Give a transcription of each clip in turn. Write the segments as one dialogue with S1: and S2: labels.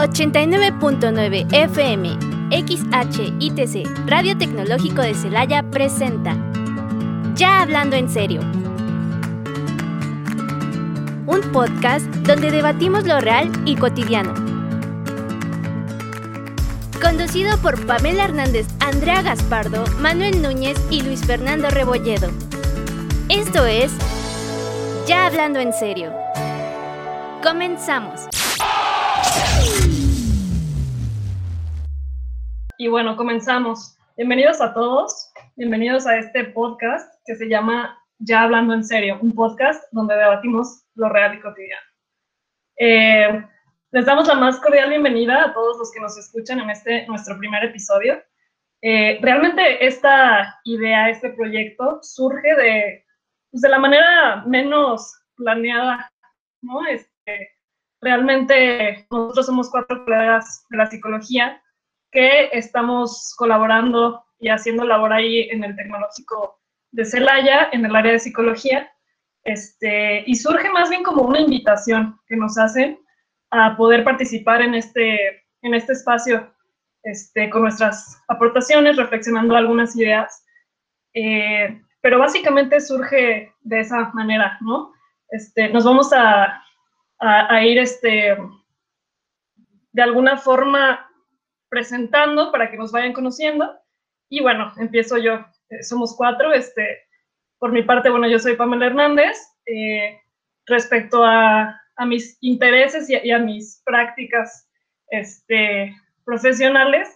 S1: 89.9 FM, XHITC, Radio Tecnológico de Celaya presenta Ya Hablando en Serio. Un podcast donde debatimos lo real y cotidiano. Conducido por Pamela Hernández, Andrea Gaspardo, Manuel Núñez y Luis Fernando Rebolledo. Esto es Ya Hablando en Serio. Comenzamos.
S2: Y bueno, comenzamos. Bienvenidos a todos, bienvenidos a este podcast que se llama Ya Hablando en Serio, un podcast donde debatimos lo real y cotidiano. Eh, les damos la más cordial bienvenida a todos los que nos escuchan en este nuestro primer episodio. Eh, realmente esta idea, este proyecto, surge de, pues, de la manera menos planeada, ¿no? Este, realmente nosotros somos cuatro colegas de la psicología que estamos colaborando y haciendo labor ahí en el tecnológico de Celaya, en el área de psicología, este, y surge más bien como una invitación que nos hacen a poder participar en este, en este espacio este, con nuestras aportaciones, reflexionando algunas ideas. Eh, pero básicamente surge de esa manera, ¿no? Este, nos vamos a, a, a ir este, de alguna forma presentando para que nos vayan conociendo. Y bueno, empiezo yo. Eh, somos cuatro. Este, por mi parte, bueno, yo soy Pamela Hernández. Eh, respecto a, a, mis intereses y a, y a, mis prácticas este, profesionales,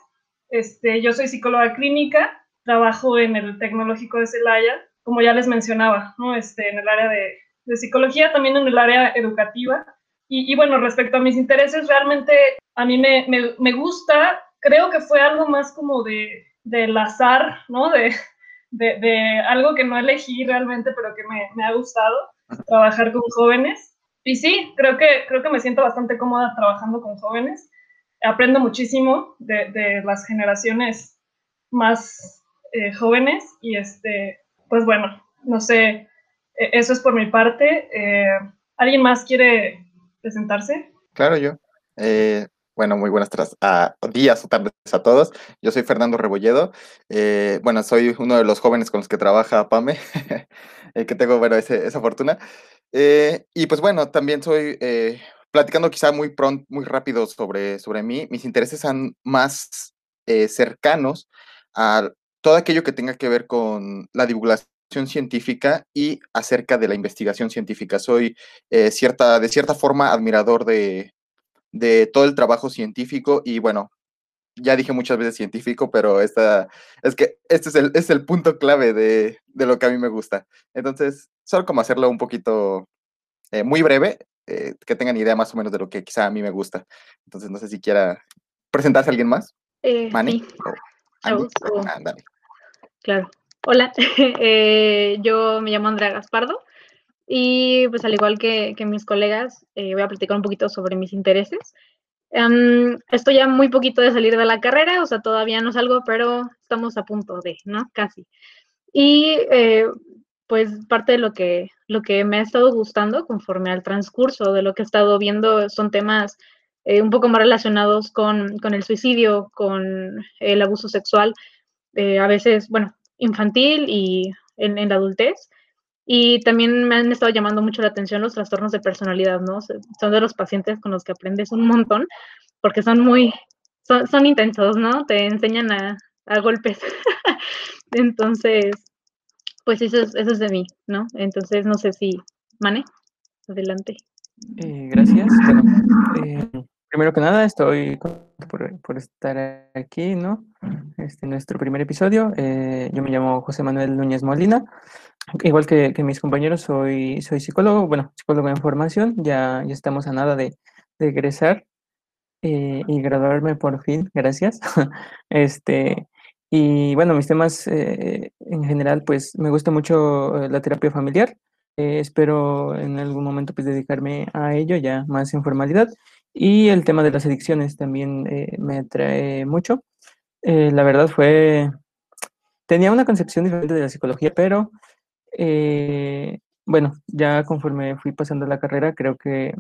S2: este, yo soy psicóloga clínica, trabajo en el Tecnológico de Celaya, como ya les mencionaba, ¿no? este, en el área de, de psicología, también en el área educativa. Y, y, bueno, respecto a mis intereses, realmente a mí me, me, me gusta creo que fue algo más como de, del azar, ¿no? De, de, de, algo que no elegí realmente, pero que me, me, ha gustado, trabajar con jóvenes. Y sí, creo que, creo que me siento bastante cómoda trabajando con jóvenes. Aprendo muchísimo de, de las generaciones más eh, jóvenes y este, pues bueno, no sé, e, eso es por mi parte. Eh, ¿Alguien más quiere presentarse?
S3: Claro, yo. Eh, bueno, muy buenas uh, días o tardes a todos. Yo soy Fernando Rebolledo. Eh, bueno, soy uno de los jóvenes con los que trabaja PAME, eh, que tengo, esa fortuna. Eh, y pues bueno, también soy, eh, platicando quizá muy pronto, muy rápido sobre, sobre mí, mis intereses son más eh, cercanos a todo aquello que tenga que ver con la divulgación científica y acerca de la investigación científica. Soy eh, cierta, de cierta forma admirador de, de todo el trabajo científico y bueno, ya dije muchas veces científico, pero esta, es que este es el, es el punto clave de, de, lo que a mí me gusta. Entonces, solo como hacerlo un poquito eh, muy breve, eh, que tengan idea más o menos de lo que quizá a mí me gusta. Entonces, no sé si quiera presentarse a alguien más.
S4: Eh,
S3: Manny.
S4: Sí. Oh, oh.
S3: Ah,
S4: claro. Hola, eh, yo me llamo Andrea Gaspardo. Y pues al igual que, que mis colegas, eh, voy a platicar un poquito sobre mis intereses. Um, estoy ya muy poquito de salir de la carrera, o sea, todavía no salgo, pero estamos a punto de, ¿no? Casi. Y eh, pues parte de lo que, lo que me ha estado gustando conforme al transcurso de lo que he estado viendo son temas eh, un poco más relacionados con, con, el suicidio, con el abuso sexual, eh, a veces, bueno, infantil y en, en la adultez. Y también me han estado llamando mucho la atención los trastornos de personalidad, ¿no? Son de los pacientes con los que aprendes un montón, porque son muy, son, son intensos, ¿no? Te enseñan a, a golpes. Entonces, pues eso es, eso es de mí, ¿no? Entonces, no sé si, Mane, adelante.
S5: Eh, gracias. Bueno, eh, primero que nada, estoy por, por, estar aquí, ¿no? Este nuestro primer episodio. Eh, yo me llamo José Manuel Núñez Molina. Igual que, que, mis compañeros, soy, soy psicólogo, bueno, psicólogo en formación, ya, ya estamos a nada de, de egresar eh, y graduarme por fin, gracias. este, y bueno, mis temas eh, en general, pues me gusta mucho la terapia familiar, eh, espero en algún momento pues dedicarme a ello ya más en formalidad. Y el tema de las adicciones también eh, me atrae mucho. la verdad fue, tenía una concepción diferente de la psicología, pero eh, bueno, ya conforme fui pasando la carrera, creo que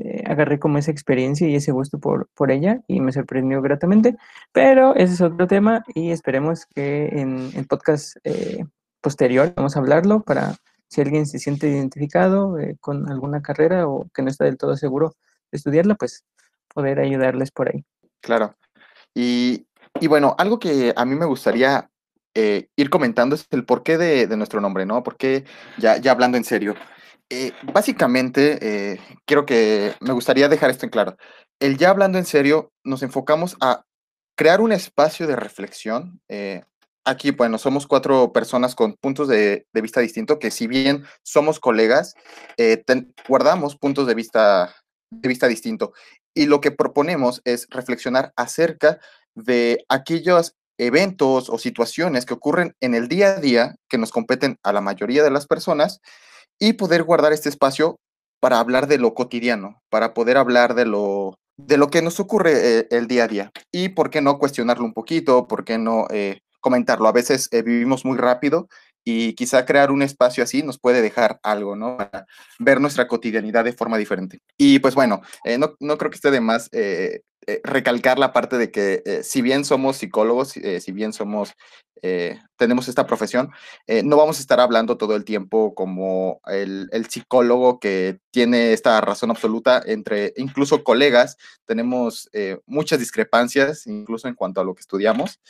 S5: eh, agarré como esa experiencia y ese gusto por, por ella y me sorprendió gratamente. Pero ese es otro tema y esperemos que en el podcast eh, posterior vamos a hablarlo para si alguien se siente identificado eh, con alguna carrera o que no está del todo seguro estudiarla, pues poder ayudarles por ahí.
S3: Claro. Y, y bueno, algo que a mí me gustaría ir comentando es el porqué de, de nuestro nombre, ¿no? Porque ya, ya hablando en serio, eh, básicamente, eh, quiero que me gustaría dejar esto en claro. El ya hablando en serio, nos enfocamos a crear un espacio de reflexión. Eh, aquí, bueno, somos cuatro personas con puntos de, vista distintos, que si bien somos colegas, guardamos puntos de vista, de vista distinto. Y lo que proponemos es reflexionar acerca de aquellos eventos o situaciones que ocurren en el día a día que nos competen a la mayoría de las personas y poder guardar este espacio para hablar de lo cotidiano, para poder hablar de lo, de lo que nos ocurre eh, el día a día. Y por qué no cuestionarlo un poquito, por qué no eh, comentarlo. A veces eh, vivimos muy rápido y quizá crear un espacio así nos puede dejar algo, ¿no? Ver nuestra cotidianidad de forma diferente. Y pues bueno, no, no, creo que esté de más eh, recalcar la parte de que eh, si bien somos psicólogos, eh, si bien somos, tenemos esta profesión, no vamos a estar hablando todo el tiempo como el, el, psicólogo que tiene esta razón absoluta entre incluso colegas, tenemos muchas discrepancias, incluso en cuanto a lo que estudiamos.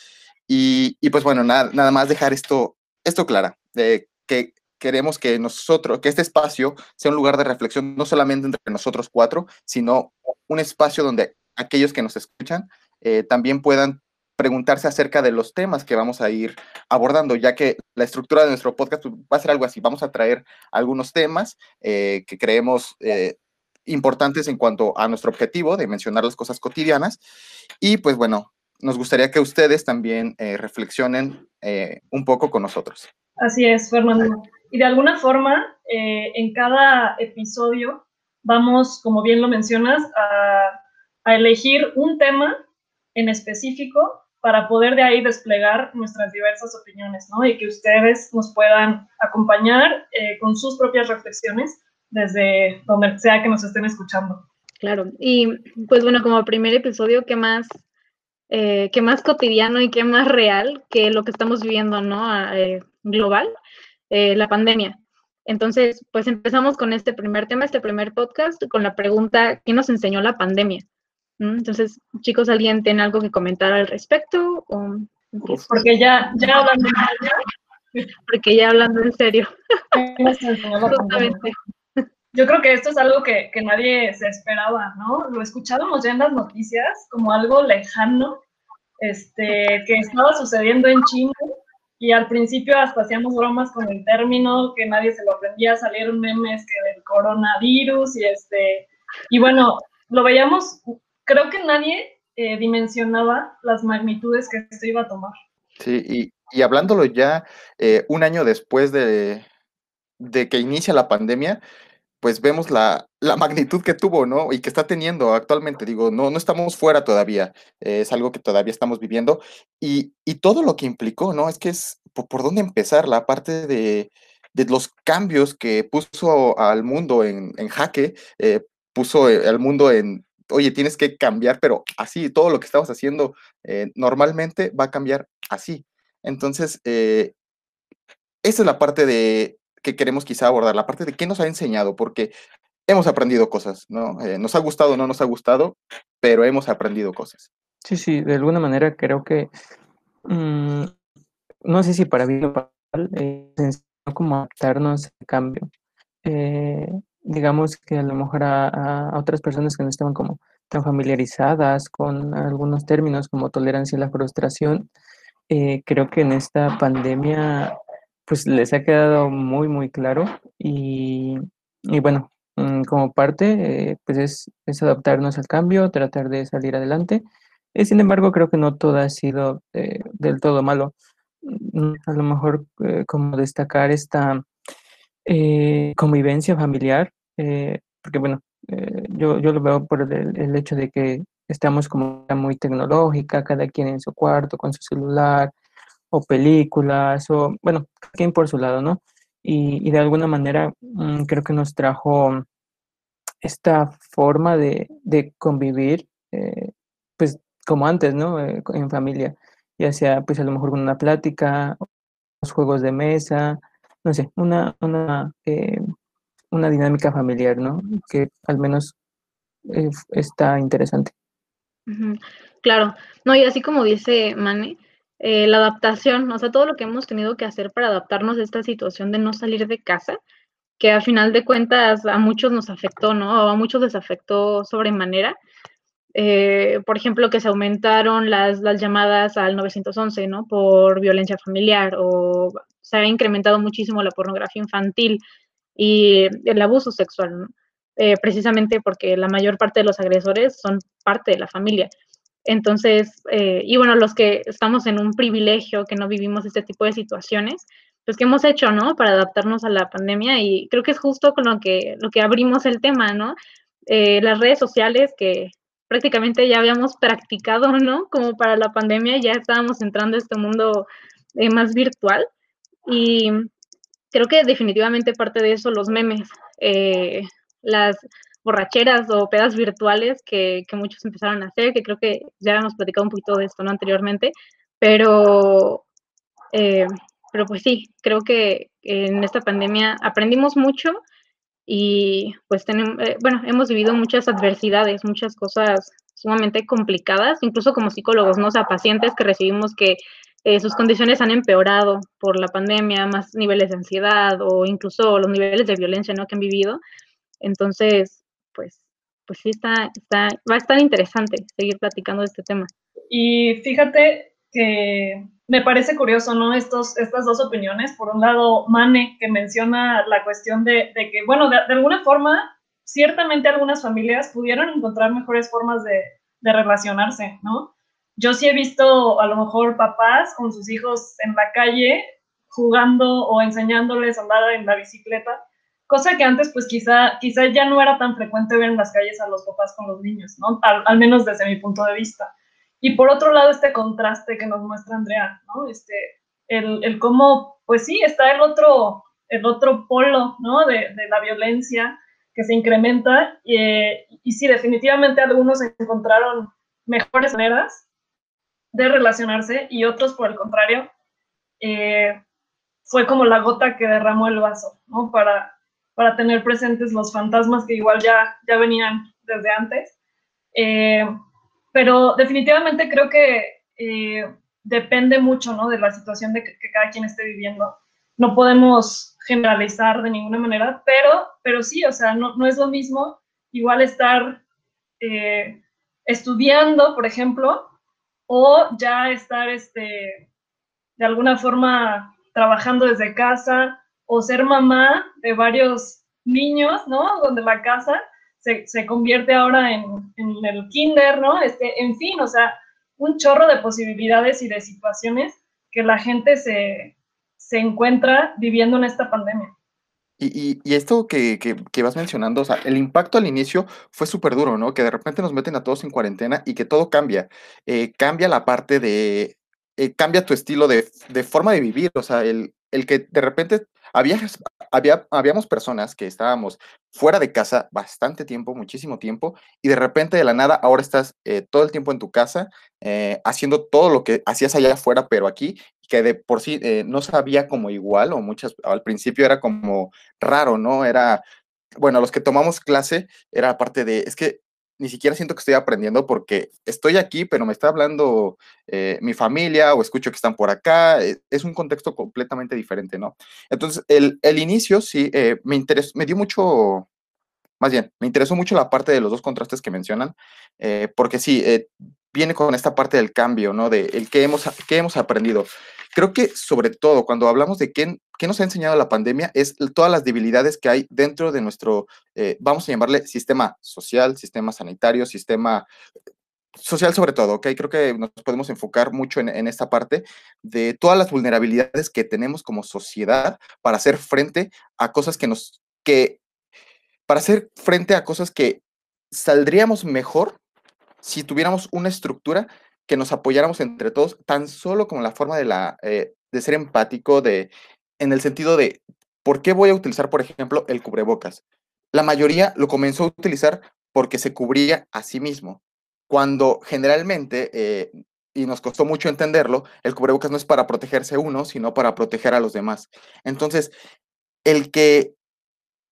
S3: Y, y pues bueno, nada, nada más dejar esto, esto clara, que queremos que nosotros, que este espacio sea un lugar de reflexión, no solamente entre nosotros cuatro, sino un espacio donde aquellos que nos escuchan eh, también puedan preguntarse acerca de los temas que vamos a ir abordando, ya que la estructura de nuestro podcast va a ser algo así. Vamos a traer algunos temas eh, que creemos eh, importantes en cuanto a nuestro objetivo de mencionar las cosas cotidianas. Y pues bueno, nos gustaría que ustedes también reflexionen un poco con nosotros.
S2: Así es, Fernando. Y de alguna forma, en cada episodio vamos, como bien lo mencionas, a a elegir un tema en específico para poder de ahí desplegar nuestras diversas opiniones, ¿no? Y que ustedes nos puedan acompañar eh, con sus propias reflexiones desde donde sea que nos estén escuchando.
S4: Claro, y pues bueno, como primer episodio, ¿qué más, eh, qué más cotidiano y qué más real que lo que estamos viviendo, ¿no? Eh, global, la pandemia. Entonces, pues empezamos con este primer tema, este primer podcast, con la pregunta, ¿qué nos enseñó la pandemia? Entonces, chicos, ¿alguien tiene algo que comentar al respecto?
S2: Porque ya, ya hablando en
S4: serio. Porque ya hablando en serio.
S2: Yo creo que esto es algo que, que, nadie se esperaba, ¿no? Lo escuchábamos ya en las noticias como algo lejano, este, que estaba sucediendo en China y al principio hasta hacíamos bromas con el término, que nadie se lo aprendía, salieron memes del coronavirus y este, y bueno, lo veíamos creo que nadie eh, dimensionaba las magnitudes que esto iba a tomar.
S3: Sí, y, hablándolo ya eh, un año después de, que inicia la pandemia, pues vemos la, magnitud que tuvo, ¿no? Y que está teniendo actualmente. Digo, no, no estamos fuera todavía, es algo que todavía estamos viviendo. Y, todo lo que implicó, ¿no? Es que es por, dónde empezar, la parte de, los cambios que puso al mundo en, jaque, eh, puso al mundo en, oye, tienes que cambiar, pero así, todo lo que estabas haciendo eh, normalmente va a cambiar así. Entonces, eh, esa es la parte de que queremos quizá abordar, la parte de qué nos ha enseñado, porque hemos aprendido cosas, ¿no? Eh, nos ha gustado o no nos ha gustado, pero hemos aprendido cosas.
S5: Sí, sí, de alguna manera creo que, mm, no sé si para bien o para mal, es como adaptarnos al cambio digamos que a lo mejor a, otras personas que no estaban como tan familiarizadas con algunos términos como tolerancia y la frustración, eh, creo que en esta pandemia pues les ha quedado muy, muy claro y, y bueno, mm, como parte eh, pues es, es, adaptarnos al cambio, tratar de salir adelante. Eh, sin embargo, creo que no todo ha sido del todo malo. Mm, a lo mejor como destacar esta convivencia familiar eh, porque bueno, eh, yo, yo lo veo por el, el, hecho de que estamos como muy tecnológica, cada quien en su cuarto con su celular o películas, o bueno, quien por su lado, ¿no? Y, y de alguna manera mm, creo que nos trajo esta forma de, convivir, eh, pues como antes, ¿no? Eh, en familia, ya sea pues a lo mejor con una plática, los juegos de mesa, no sé, una, una, eh, una dinámica familiar, ¿no? Que al menos está interesante.
S4: Claro, no, y así como dice Mane, la adaptación, o sea, todo lo que hemos tenido que hacer para adaptarnos a esta situación de no salir de casa, que a final de cuentas a muchos nos afectó, ¿no? A muchos les afectó sobremanera. Eh, por ejemplo, que se aumentaron las, las, llamadas al 911, ¿no? Por violencia familiar o se ha incrementado muchísimo la pornografía infantil y el abuso sexual, ¿no? Eh, precisamente porque la mayor parte de los agresores son parte de la familia. Entonces, eh, y bueno, los que estamos en un privilegio, que no vivimos este tipo de situaciones, pues que hemos hecho, ¿no? Para adaptarnos a la pandemia y creo que es justo con lo que, lo que abrimos el tema, ¿no? Eh, las redes sociales que prácticamente ya habíamos practicado, ¿no? Como para la pandemia, ya estábamos entrando a este mundo eh, más virtual y creo que definitivamente parte de eso los memes, eh, las borracheras o pedas virtuales que, que, muchos empezaron a hacer, que creo que ya hemos platicado un poquito de esto ¿no? anteriormente, pero pero pues sí, creo que en esta pandemia aprendimos mucho y pues tenemos, eh, bueno, hemos vivido muchas adversidades, muchas cosas sumamente complicadas, incluso como psicólogos, ¿no? O sea, pacientes que recibimos que eh, sus condiciones han empeorado por la pandemia, más niveles de ansiedad o incluso los niveles de violencia, ¿no? Que han vivido. Entonces, pues, pues sí está, está, va a estar interesante seguir platicando de este tema.
S2: Y fíjate que me parece curioso, ¿no? Estos, estas dos opiniones. Por un lado, Mane, que menciona la cuestión de, que, bueno, de, alguna forma, ciertamente algunas familias pudieron encontrar mejores formas de, relacionarse, ¿no? Yo sí he visto a lo mejor papás con sus hijos en la calle jugando o enseñándoles a andar en la bicicleta, cosa que antes pues quizá, quizá ya no era tan frecuente ver en las calles a los papás con los niños, ¿no? al menos desde mi punto de vista. Y por otro lado, este contraste que nos muestra Andrea, ¿no? Este, el, el cómo, pues sí, está el otro, el otro polo, ¿no? De, de la violencia que se incrementa y, y sí, definitivamente algunos encontraron mejores maneras de relacionarse y otros, por el contrario, eh, fue como la gota que derramó el vaso, ¿no? Para, para tener presentes los fantasmas que igual ya, ya venían desde antes. Eh, pero definitivamente creo que eh, depende mucho ¿no? de la situación de que, cada quien esté viviendo. No podemos generalizar de ninguna manera, pero, pero sí, o sea, no, no es lo mismo igual estar eh, estudiando, por ejemplo, o ya estar este, de alguna forma trabajando desde casa o ser mamá de varios niños, ¿no? Donde la casa se, convierte ahora en, el kinder, ¿no? Este, en fin, o sea, un chorro de posibilidades y de situaciones que la gente se, encuentra viviendo en esta pandemia.
S3: Y, esto que, vas mencionando, o sea, el impacto al inicio fue súper duro, ¿no? Que de repente nos meten a todos en cuarentena y que todo cambia. Eh, cambia la parte de, eh, cambia tu estilo de, de, forma de vivir, o sea, el, el que de repente había, había, habíamos personas que estábamos fuera de casa bastante tiempo, muchísimo tiempo, y de repente de la nada ahora estás eh, todo el tiempo en tu casa eh, haciendo todo lo que hacías allá afuera, pero aquí, que de por sí eh, no sabía como igual, o muchas, al principio era como raro, ¿no? Era, bueno, los que tomamos clase era parte de, es que ni siquiera siento que estoy aprendiendo porque estoy aquí, pero me está hablando eh, mi familia o escucho que están por acá. Eh, es un contexto completamente diferente, ¿no? Entonces, el, el inicio sí eh, me interesó, me dio mucho, más bien, me interesó mucho la parte de los dos contrastes que mencionan, porque sí, viene con esta parte del cambio, ¿no? De el que hemos, que hemos aprendido. Creo que sobre todo cuando hablamos de qué, nos ha enseñado la pandemia es todas las debilidades que hay dentro de nuestro, eh, vamos a llamarle sistema social, sistema sanitario, sistema social sobre todo, ¿ok? Creo que nos podemos enfocar mucho en, en, esta parte de todas las vulnerabilidades que tenemos como sociedad para hacer frente a cosas que nos, que, para hacer frente a cosas que saldríamos mejor si tuviéramos una estructura que nos apoyáramos entre todos, tan solo como la forma eh, de ser empático, de, en el sentido de, ¿por qué voy a utilizar, por ejemplo, el cubrebocas? la mayoría lo comenzó a utilizar porque se cubría a sí mismo, cuando generalmente, eh, y nos costó mucho entenderlo, el cubrebocas no es para protegerse uno, sino para proteger a los demás. Entonces, el que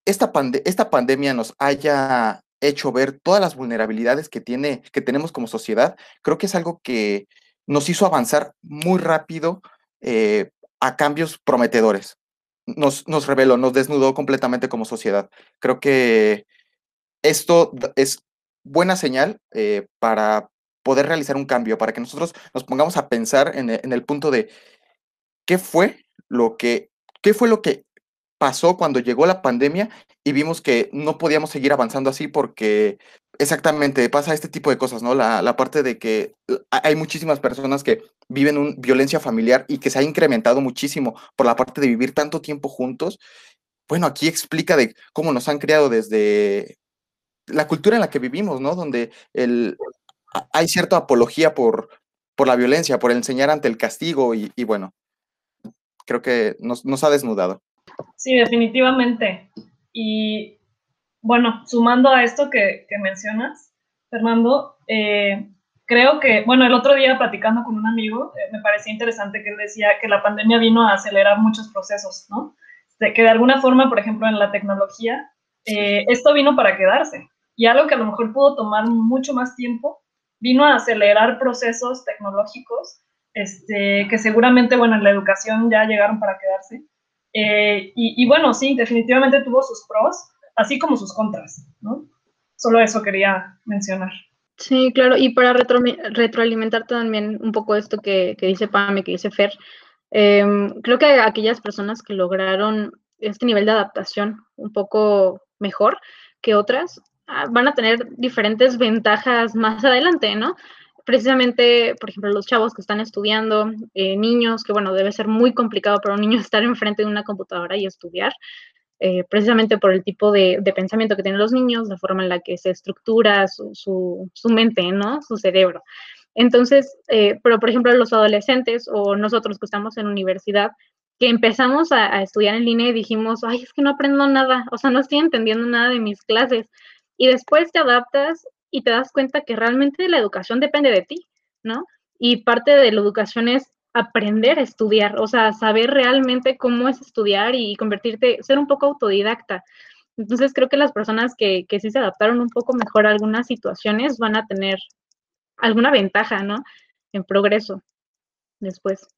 S3: esta, esta pandemia nos haya hecho ver todas las vulnerabilidades que, tiene, que tenemos como sociedad, creo que es algo que nos hizo avanzar muy rápido eh, a cambios prometedores. Nos, nos reveló, nos desnudó completamente como sociedad. Creo que esto es buena señal eh, para poder realizar un cambio, para que nosotros nos pongamos a pensar en, en el punto de qué fue lo que, qué fue lo que pasó cuando llegó la pandemia y vimos que no podíamos seguir avanzando así porque exactamente pasa este tipo de cosas, ¿no? La, la parte de que hay muchísimas personas que viven un, violencia familiar y que se ha incrementado muchísimo por la parte de vivir tanto tiempo juntos. Bueno, aquí explica de cómo nos han creado desde la cultura en la que vivimos, ¿no? Donde el, hay cierta apología por, por la violencia, por enseñar ante el castigo y, y bueno, creo que nos, nos ha desnudado.
S2: Sí, definitivamente. Y bueno, sumando a esto que, mencionas, Fernando, eh, creo que, bueno, el otro día platicando con un amigo, eh, me parecía interesante que él decía que la pandemia vino a acelerar muchos procesos, ¿no? De que de alguna forma, por ejemplo, en la tecnología, eh, esto vino para quedarse. Y algo que a lo mejor pudo tomar mucho más tiempo, vino a acelerar procesos tecnológicos este, que seguramente, bueno, en la educación ya llegaron para quedarse eh, y, bueno, sí, definitivamente tuvo sus pros, así como sus contras, ¿no? Solo eso quería mencionar.
S4: Sí, claro, y para retroalimentar también un poco esto que, que dice Pame, que dice Fer, em, creo que aquellas personas que lograron este nivel de adaptación un poco mejor que otras, ah, van a tener diferentes ventajas más adelante, ¿no? Precisamente, por ejemplo, los chavos que están estudiando, eh, niños, que bueno, debe ser muy complicado para un niño estar enfrente de una computadora y estudiar, eh, precisamente por el tipo de, pensamiento que tienen los niños, la forma en la que se estructura su, mente, ¿no? Su cerebro. Entonces, eh, pero por ejemplo, los adolescentes o nosotros que estamos en universidad, que empezamos a, a, estudiar en línea y dijimos, ay, es que no aprendo nada, o sea, no estoy entendiendo nada de mis clases. Y después te adaptas y te das cuenta que realmente la educación depende de ti, ¿no? Y parte de la educación es aprender a estudiar, o sea, saber realmente cómo es estudiar y convertirte, ser un poco autodidacta. Entonces creo que las personas que, que sí se adaptaron un poco mejor a algunas situaciones van a tener alguna ventaja, ¿no? En progreso después.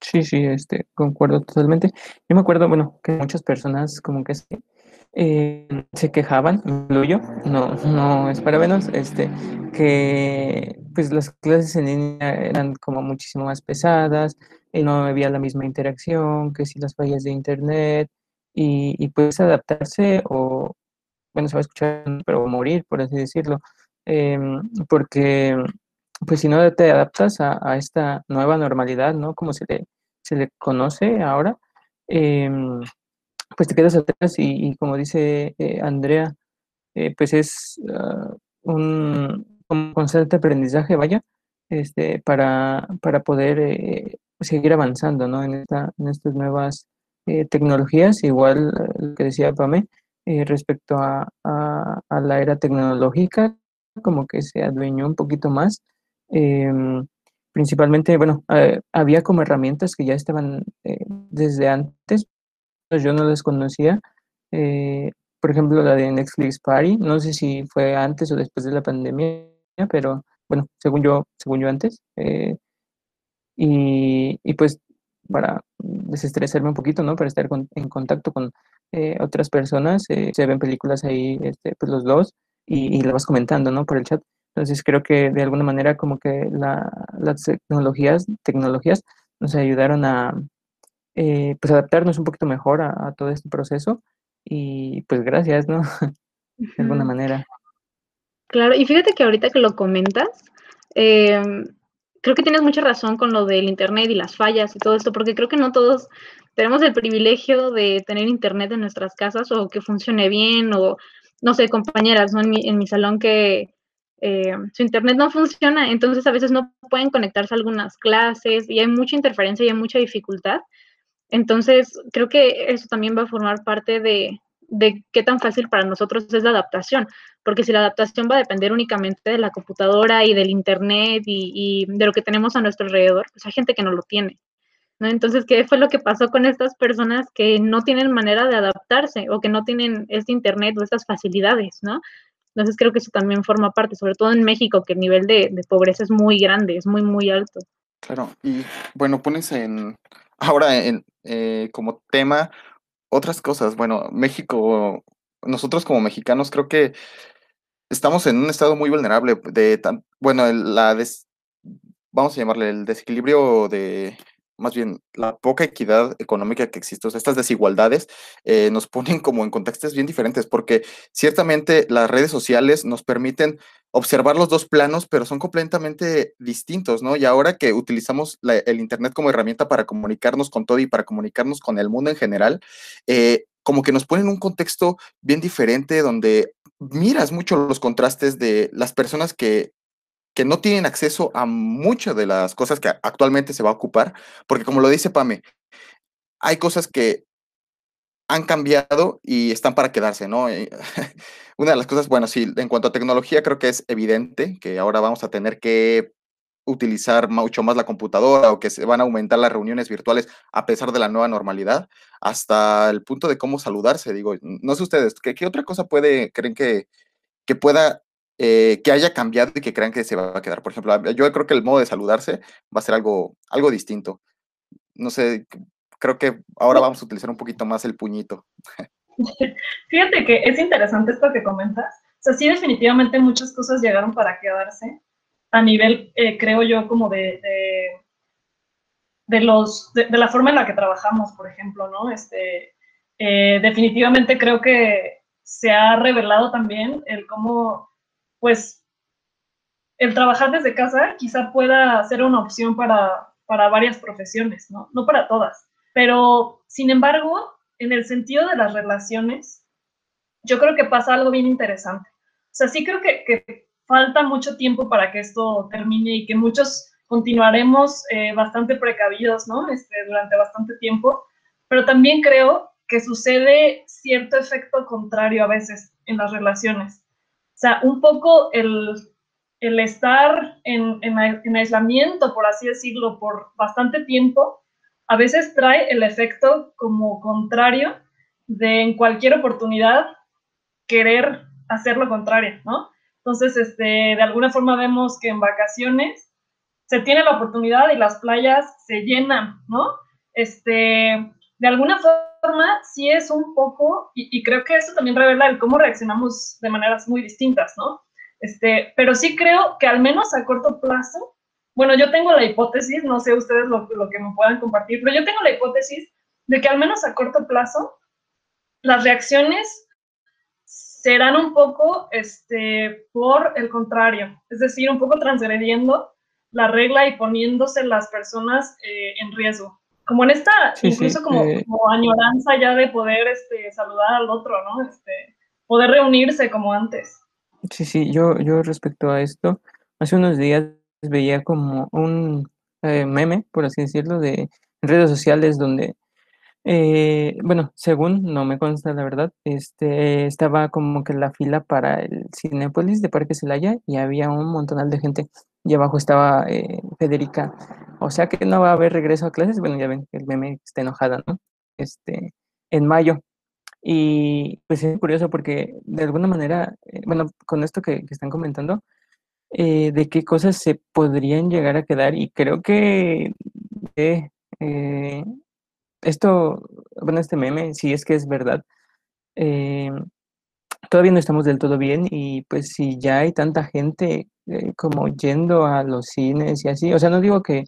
S5: Sí, sí, este, concuerdo totalmente. Yo me acuerdo, bueno, que muchas personas como que eh, se quejaban, incluyo, no, no es para menos, este, que pues las clases en línea eran como muchísimo más pesadas, y no había la misma interacción, que si las fallas de internet, y, y pues adaptarse o, bueno, se va a escuchar, pero morir, por así decirlo, em, porque pues si no te adaptas a, esta nueva normalidad, ¿no? Como se le, se le conoce ahora, eh, pues te quedas atrás y, como dice eh, Andrea, eh, pues es uh, un, constante aprendizaje, vaya, este, para, para poder eh, seguir avanzando ¿no? en, esta, en estas nuevas tecnologías, igual lo que decía Pame, respecto a, a, a, la era tecnológica, como que se adueñó un poquito más. Em, principalmente, bueno, había como herramientas que ya estaban desde antes, yo no las conocía. Eh, por ejemplo, la de Netflix Party, no sé si fue antes o después de la pandemia, pero bueno, según yo, según yo antes. Eh, y, y, pues para desestresarme un poquito, ¿no? Para estar en contacto con eh, otras personas, se ven películas ahí, este, pues los dos, y, y lo vas comentando, ¿no? Por el chat. Entonces creo que de alguna manera como que la, las tecnologías, tecnologías nos ayudaron a, eh, pues adaptarnos un poquito mejor a, todo este proceso y pues gracias, ¿no? de alguna manera.
S4: Claro, y fíjate que ahorita que lo comentas, em, creo que tienes mucha razón con lo del Internet y las fallas y todo esto, porque creo que no todos tenemos el privilegio de tener Internet en nuestras casas o que funcione bien o, no sé, compañeras ¿no? en, mi, en mi salón que eh, su Internet no funciona, entonces a veces no pueden conectarse a algunas clases y hay mucha interferencia y hay mucha dificultad. Entonces, creo que eso también va a formar parte de, de qué tan fácil para nosotros es la adaptación, porque si la adaptación va a depender únicamente de la computadora y del internet y, de lo que tenemos a nuestro alrededor, pues hay gente que no lo tiene. Entonces, ¿qué fue lo que pasó con estas personas que no tienen manera de adaptarse o que no tienen este internet o estas facilidades, ¿no? Entonces creo que eso también forma parte, sobre todo en México, que el nivel de, pobreza es muy grande, es muy, muy alto.
S3: Claro, y bueno, pones en, ahora eh, como tema otras cosas. Bueno, México, nosotros como mexicanos creo que estamos en un estado muy vulnerable de tan, bueno, la des, vamos a llamarle el desequilibrio de más bien la poca equidad económica que existe, o sea, estas desigualdades eh, nos ponen como en contextos bien diferentes, porque ciertamente las redes sociales nos permiten observar los dos planos, pero son completamente distintos, ¿no? Y ahora que utilizamos el Internet como herramienta para comunicarnos con todo y para comunicarnos con el mundo en general, eh, como que nos ponen un contexto bien diferente donde miras mucho los contrastes de las personas que que no tienen acceso a muchas de las cosas que actualmente se va a ocupar, porque como lo dice Pame, hay cosas que han cambiado y están para quedarse, ¿no? Una de las cosas, bueno, sí, en cuanto a tecnología, creo que es evidente que ahora vamos a tener que utilizar mucho más la computadora o que se van a aumentar las reuniones virtuales a pesar de la nueva normalidad, hasta el punto de cómo saludarse. Digo, no sé ustedes, ¿qué, qué otra cosa puede, creen que, que pueda eh, que haya cambiado y que crean que se va a quedar. Por ejemplo, yo creo que el modo de saludarse va a ser algo, algo distinto. No sé, creo que ahora vamos a utilizar un poquito más el puñito.
S2: Fíjate que es interesante esto que comentas. O sea, sí, definitivamente muchas cosas llegaron para quedarse a nivel, eh, creo yo, como de, de, los, de, la forma en la que trabajamos, por ejemplo, ¿no? Este, eh, definitivamente creo que se ha revelado también el cómo pues el trabajar desde casa quizá pueda ser una opción para, varias profesiones, ¿no? No para todas. Pero, sin embargo, en el sentido de las relaciones, yo creo que pasa algo bien interesante. O sea, sí creo que, falta mucho tiempo para que esto termine y que muchos continuaremos eh, bastante precavidos, ¿no? Este, durante bastante tiempo, pero también creo que sucede cierto efecto contrario a veces en las relaciones. O sea, un poco el, estar en, en, aislamiento, por así decirlo, por bastante tiempo, a veces trae el efecto como contrario de en cualquier oportunidad querer hacer lo contrario, ¿no? Entonces, este, de alguna forma vemos que en vacaciones se tiene la oportunidad y las playas se llenan, ¿no? Este, de alguna forma sí es un poco, y, creo que eso también revela el cómo reaccionamos de maneras muy distintas, ¿no? Este, pero sí creo que al menos a corto plazo, bueno, yo tengo la hipótesis, no sé ustedes lo, lo que me puedan compartir, pero yo tengo la hipótesis de que al menos a corto plazo las reacciones serán un poco este, por el contrario, es decir, un poco transgrediendo la regla y poniéndose las personas eh, en riesgo como en esta, incluso eh, como, añoranza ya de poder este, saludar al otro, ¿no? Este, poder reunirse como antes.
S5: Sí, sí, yo, yo respecto a esto, hace unos días veía como un eh, meme, por así decirlo, de redes sociales donde, eh, bueno, según, no me consta la verdad, este, estaba como que la fila para el Cinepolis de Parque Celaya y había un montonal de gente y abajo estaba Federica o sea que no va a haber regreso a clases. Bueno, ya ven, el meme está enojada, ¿no? Este, en mayo. Y pues es curioso porque de alguna manera, eh, bueno, con esto que, están comentando, eh, de qué cosas se podrían llegar a quedar y creo que eh, esto, bueno, este meme, si es que es verdad, todavía no estamos del todo bien y pues si ya hay tanta gente como yendo a los cines y así, o sea, no digo que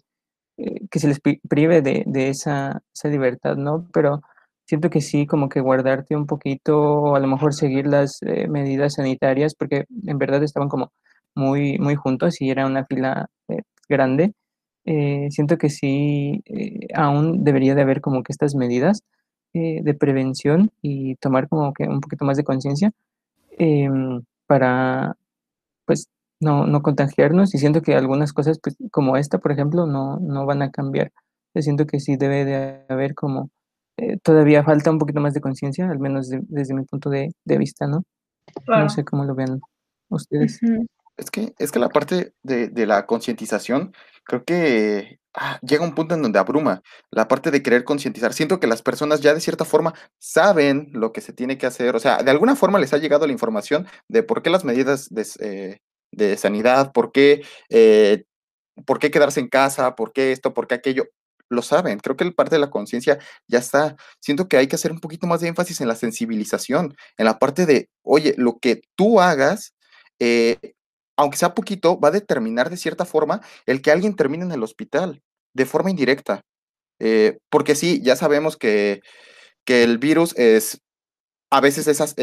S5: eh, que se les prive de, de esa, esa, libertad, ¿no? Pero siento que sí, como que guardarte un poquito o a lo mejor seguir las eh, medidas sanitarias, porque en verdad estaban como muy, muy juntos y era una fila eh, grande. siento que sí, aún debería de haber como que estas medidas de prevención y tomar como que un poquito más de conciencia em, para, pues, no, no contagiarnos y siento que algunas cosas pues, como esta, por ejemplo, no, no van a cambiar. Yo siento que sí debe de haber como eh, todavía falta un poquito más de conciencia, al menos desde mi punto de, vista, ¿no? No sé cómo lo ven ustedes.
S3: Es que, es que la parte de, la concientización, creo que ah, llega un punto en donde abruma la parte de querer concientizar. Siento que las personas ya de cierta forma saben lo que se tiene que hacer, o sea, de alguna forma les ha llegado la información de por qué las medidas de, eh, sanidad, por qué, eh, por qué quedarse en casa, por qué esto, por qué aquello lo saben. Creo que el parte de la conciencia ya está. Siento que hay que hacer un poquito más de énfasis en la sensibilización, en la parte de, oye, lo que tú hagas, eh, aunque sea poquito, va a determinar de cierta forma el que alguien termine en el hospital, de forma indirecta. Eh, porque sí, ya sabemos que, que, el virus es, a veces esas,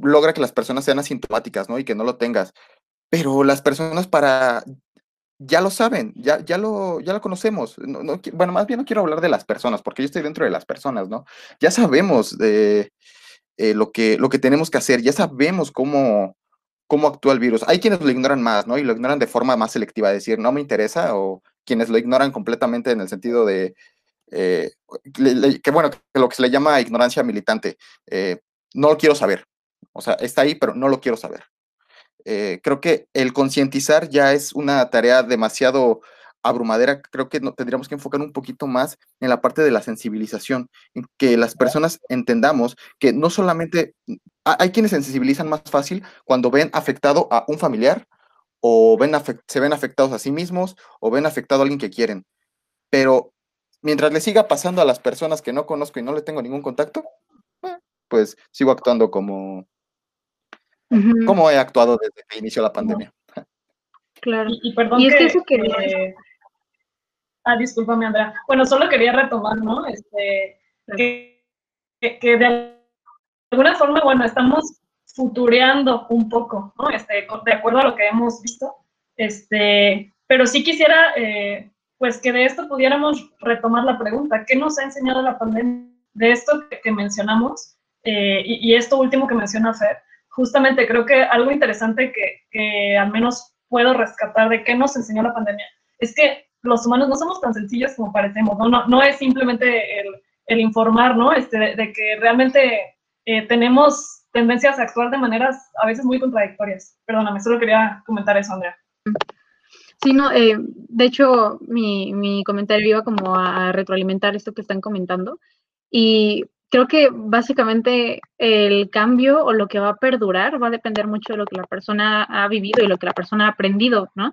S3: logra que las personas sean asintomáticas, ¿no? Y que no lo tengas. Pero las personas para ya lo saben, ya, ya, lo, ya lo conocemos. bueno, más bien no quiero hablar de las personas, porque yo estoy dentro de las personas, ¿no? Ya sabemos eh, lo, que, lo que tenemos que hacer, ya sabemos cómo, cómo actúa el virus. Hay quienes lo ignoran más, ¿no? Y lo ignoran de forma más selectiva, decir, no me interesa, o quienes lo ignoran completamente en el sentido de, eh, que bueno, lo que se le llama ignorancia militante. Eh, no lo quiero saber. O sea, está ahí, pero no lo quiero saber. Eh, creo que el concientizar ya es una tarea demasiado abrumadera. Creo que no, tendríamos que enfocar un poquito más en la parte de la sensibilización, en que las personas entendamos que no solamente hay quienes se sensibilizan más fácil cuando ven afectado a un familiar o ven se ven afectados a sí mismos o ven afectado a alguien que quieren. Pero mientras le siga pasando a las personas que no conozco y no le tengo ningún contacto, eh, pues sigo actuando como, ¿Cómo he actuado desde que inició la pandemia?
S4: Claro.
S2: Y, perdón es que, eso que... ah, discúlpame, Andrea. Bueno, solo quería retomar, ¿no? Este, que, que, de alguna forma, bueno, estamos futureando un poco, ¿no? Este, de acuerdo a lo que hemos visto. Este, pero sí quisiera, eh, pues, que de esto pudiéramos retomar la pregunta. ¿Qué nos ha enseñado la pandemia de esto que, mencionamos? Eh, y, y, esto último que menciona Fer, justamente creo que algo interesante que, al menos puedo rescatar de qué nos enseñó la pandemia es que los humanos no somos tan sencillos como parecemos, ¿no? No, es simplemente el, informar, ¿no? Este, de, que realmente eh, tenemos tendencias a actuar de maneras a veces muy contradictorias. Perdóname, solo quería comentar eso, Andrea.
S4: Sí, no, eh, de hecho, mi, mi comentario iba como a retroalimentar esto que están comentando. Y creo que básicamente el cambio o lo que va a perdurar va a depender mucho de lo que la persona ha vivido y lo que la persona ha aprendido, ¿no?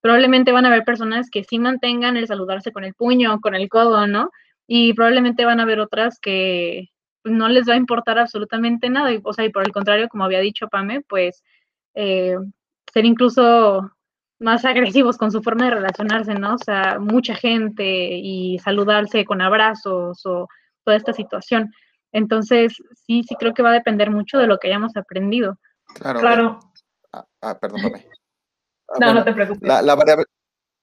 S4: Probablemente van a haber personas que sí mantengan el saludarse con el puño, con el codo, ¿no? Y probablemente van a haber otras que no les va a importar absolutamente nada. o sea, y por el contrario, como había dicho Pame, pues eh, ser incluso más agresivos con su forma de relacionarse, ¿no? O sea, mucha gente y saludarse con abrazos o toda esta situación. Entonces, sí, sí creo que va a depender mucho de lo que hayamos aprendido.
S3: Claro. claro. Ah, ah perdóname.
S2: Ah, no, no te preocupes.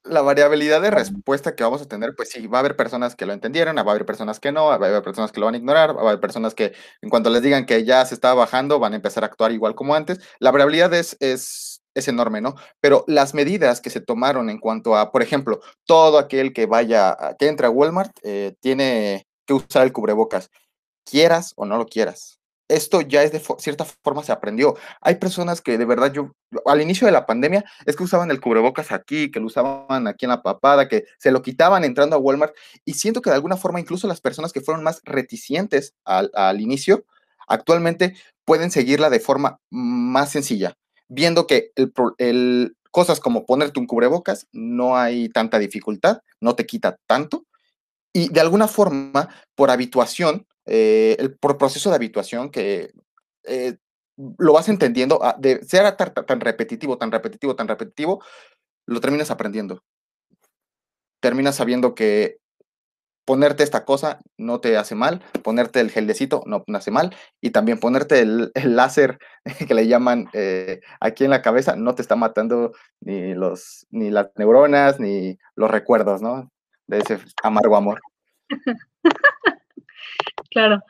S3: La, variabilidad de respuesta que vamos a tener, pues sí, va a haber personas que lo entendieron, va a haber personas que no, va a haber personas que lo van a ignorar, va a haber personas que en cuanto les digan que ya se está bajando, van a empezar a actuar igual como antes. La variabilidad es, es, es enorme, ¿no? Pero las medidas que se tomaron en cuanto a, por ejemplo, todo aquel que vaya, que entre a Walmart, eh, tiene que usar el cubrebocas, quieras o no lo quieras. Esto ya es de cierta forma se aprendió. Hay personas que de verdad yo, al inicio de la pandemia, es que usaban el cubrebocas aquí, que lo usaban aquí en la papada, que se lo quitaban entrando a Walmart. Y siento que de alguna forma incluso las personas que fueron más reticentes al, inicio, actualmente pueden seguirla de forma más sencilla, viendo que el, el, cosas como ponerte un cubrebocas no hay tanta dificultad, no te quita tanto y de alguna forma, por habituación, eh, el, por proceso de habituación que eh, lo vas entendiendo, ah, de ser tan, repetitivo, tan repetitivo, tan repetitivo, lo terminas aprendiendo. Terminas sabiendo que ponerte esta cosa no te hace mal, ponerte el geldecito no te hace mal, y también ponerte el, el láser que le llaman eh, aquí en la cabeza no te está matando ni, los, ni las neuronas ni los recuerdos, ¿no? De ese amargo amor.
S4: claro,